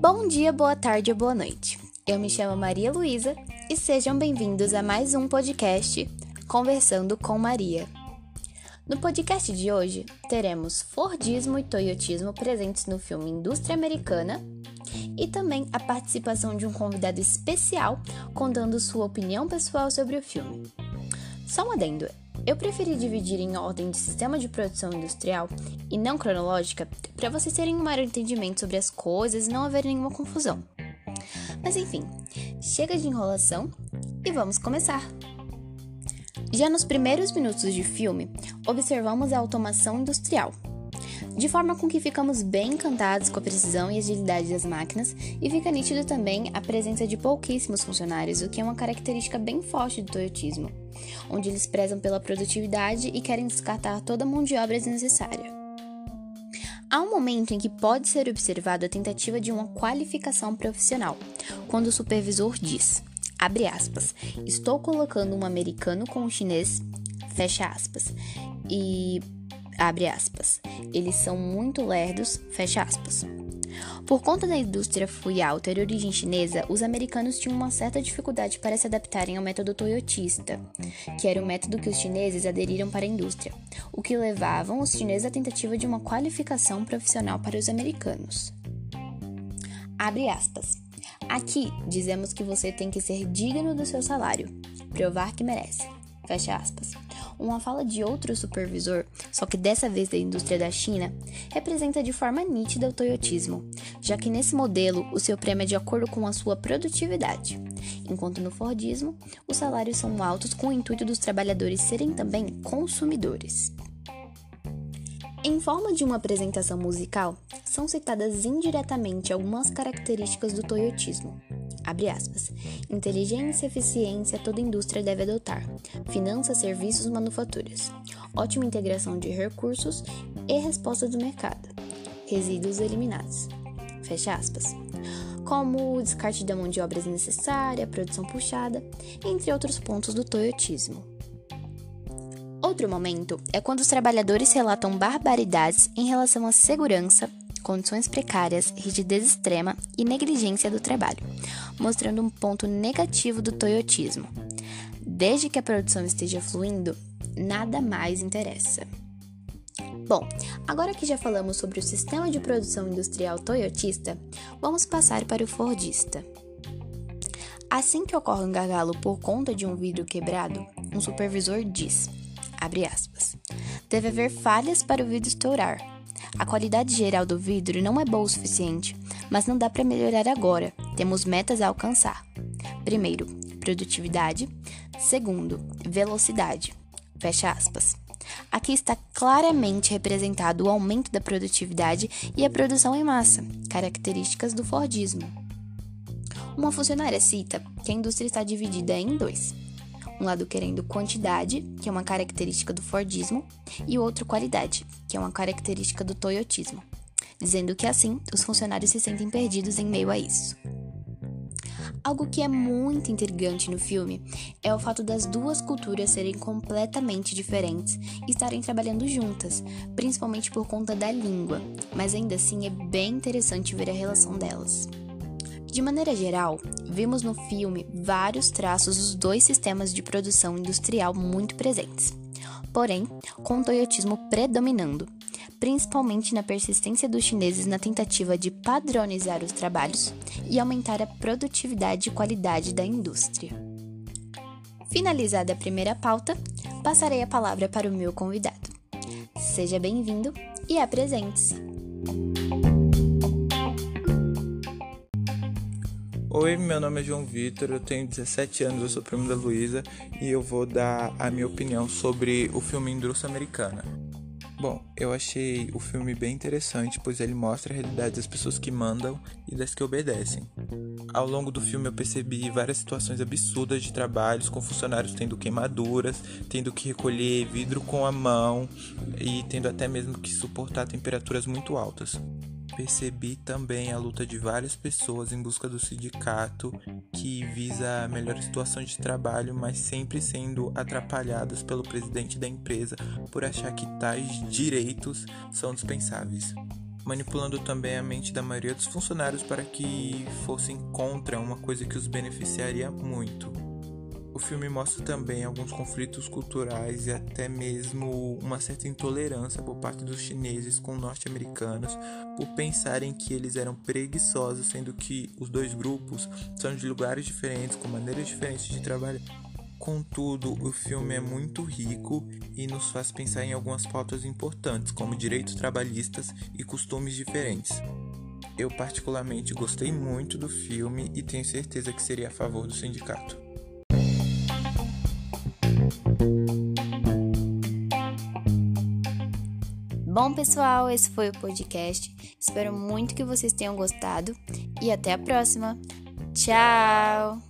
Bom dia, boa tarde ou boa noite. Eu me chamo Maria Luísa e sejam bem-vindos a mais um podcast Conversando com Maria. No podcast de hoje, teremos Fordismo e Toyotismo presentes no filme Indústria Americana e também a participação de um convidado especial contando sua opinião pessoal sobre o filme. Só um adendo, eu preferi dividir em ordem de sistema de produção industrial e não cronológica para vocês terem um maior entendimento sobre as coisas e não haver nenhuma confusão. Mas enfim, chega de enrolação e vamos começar! Já nos primeiros minutos de filme, observamos a automação industrial, de forma com que ficamos bem encantados com a precisão e agilidade das máquinas, e fica nítido também a presença de pouquíssimos funcionários, o que é uma característica bem forte do toyotismo, onde eles prezam pela produtividade e querem descartar toda a mão de obra desnecessária. Há um momento em que pode ser observada a tentativa de uma qualificação profissional, quando o supervisor diz: abre aspas, estou colocando um americano com um chinês, fecha aspas, e abre aspas, eles são muito lerdos, fecha aspas. Por conta da indústria fluial ter origem chinesa, os americanos tinham uma certa dificuldade para se adaptarem ao método toyotista, que era o método que os chineses aderiram para a indústria, o que levavam os chineses à tentativa de uma qualificação profissional para os americanos. Abre aspas. Aqui dizemos que você tem que ser digno do seu salário, provar que merece. Fecha aspas. Uma fala de outro supervisor, só que dessa vez da indústria da China, representa de forma nítida o toyotismo, já que nesse modelo o seu prêmio é de acordo com a sua produtividade, enquanto no Fordismo os salários são altos com o intuito dos trabalhadores serem também consumidores. Em forma de uma apresentação musical, são citadas indiretamente algumas características do toyotismo. Abre aspas. Inteligência, eficiência, toda indústria deve adotar. Finanças, serviços, manufaturas. Ótima integração de recursos e resposta do mercado. Resíduos eliminados. Fecha aspas. Como o descarte da mão de obra desnecessária, produção puxada, entre outros pontos do toyotismo. Outro momento é quando os trabalhadores relatam barbaridades em relação à segurança, condições precárias, rigidez extrema e negligência do trabalho, mostrando um ponto negativo do toyotismo. Desde que a produção esteja fluindo, nada mais interessa. Bom, agora que já falamos sobre o sistema de produção industrial toyotista, vamos passar para o fordista. Assim que ocorre um gargalo por conta de um vidro quebrado, um supervisor diz. Deve haver falhas para o vidro estourar. A qualidade geral do vidro não é boa o suficiente, mas não dá para melhorar agora. Temos metas a alcançar. Primeiro, produtividade. Segundo, velocidade. Fecha aspas. Aqui está claramente representado o aumento da produtividade e a produção em massa, características do Fordismo. Uma funcionária cita que a indústria está dividida em dois um lado querendo quantidade, que é uma característica do Fordismo, e o outro qualidade, que é uma característica do Toyotismo, dizendo que assim os funcionários se sentem perdidos em meio a isso. Algo que é muito intrigante no filme é o fato das duas culturas serem completamente diferentes e estarem trabalhando juntas, principalmente por conta da língua, mas ainda assim é bem interessante ver a relação delas. De maneira geral, vimos no filme vários traços dos dois sistemas de produção industrial muito presentes, porém com o toyotismo predominando, principalmente na persistência dos chineses na tentativa de padronizar os trabalhos e aumentar a produtividade e qualidade da indústria. Finalizada a primeira pauta, passarei a palavra para o meu convidado. Seja bem-vindo e apresente-se. Oi, meu nome é João Vitor, eu tenho 17 anos, eu sou primo da Luísa e eu vou dar a minha opinião sobre o filme Indústria Americana. Bom, eu achei o filme bem interessante, pois ele mostra a realidade das pessoas que mandam e das que obedecem. Ao longo do filme eu percebi várias situações absurdas de trabalhos, com funcionários tendo queimaduras, tendo que recolher vidro com a mão e tendo até mesmo que suportar temperaturas muito altas. Percebi também a luta de várias pessoas em busca do sindicato que visa a melhor situação de trabalho, mas sempre sendo atrapalhados pelo presidente da empresa por achar que tais direitos são dispensáveis. Manipulando também a mente da maioria dos funcionários para que fossem contra uma coisa que os beneficiaria muito. O filme mostra também alguns conflitos culturais e até mesmo uma certa intolerância por parte dos chineses com norte-americanos por pensarem que eles eram preguiçosos, sendo que os dois grupos são de lugares diferentes, com maneiras diferentes de trabalhar. Contudo, o filme é muito rico e nos faz pensar em algumas pautas importantes, como direitos trabalhistas e costumes diferentes. Eu particularmente gostei muito do filme e tenho certeza que seria a favor do sindicato. Bom, pessoal, esse foi o podcast. Espero muito que vocês tenham gostado e até a próxima. Tchau!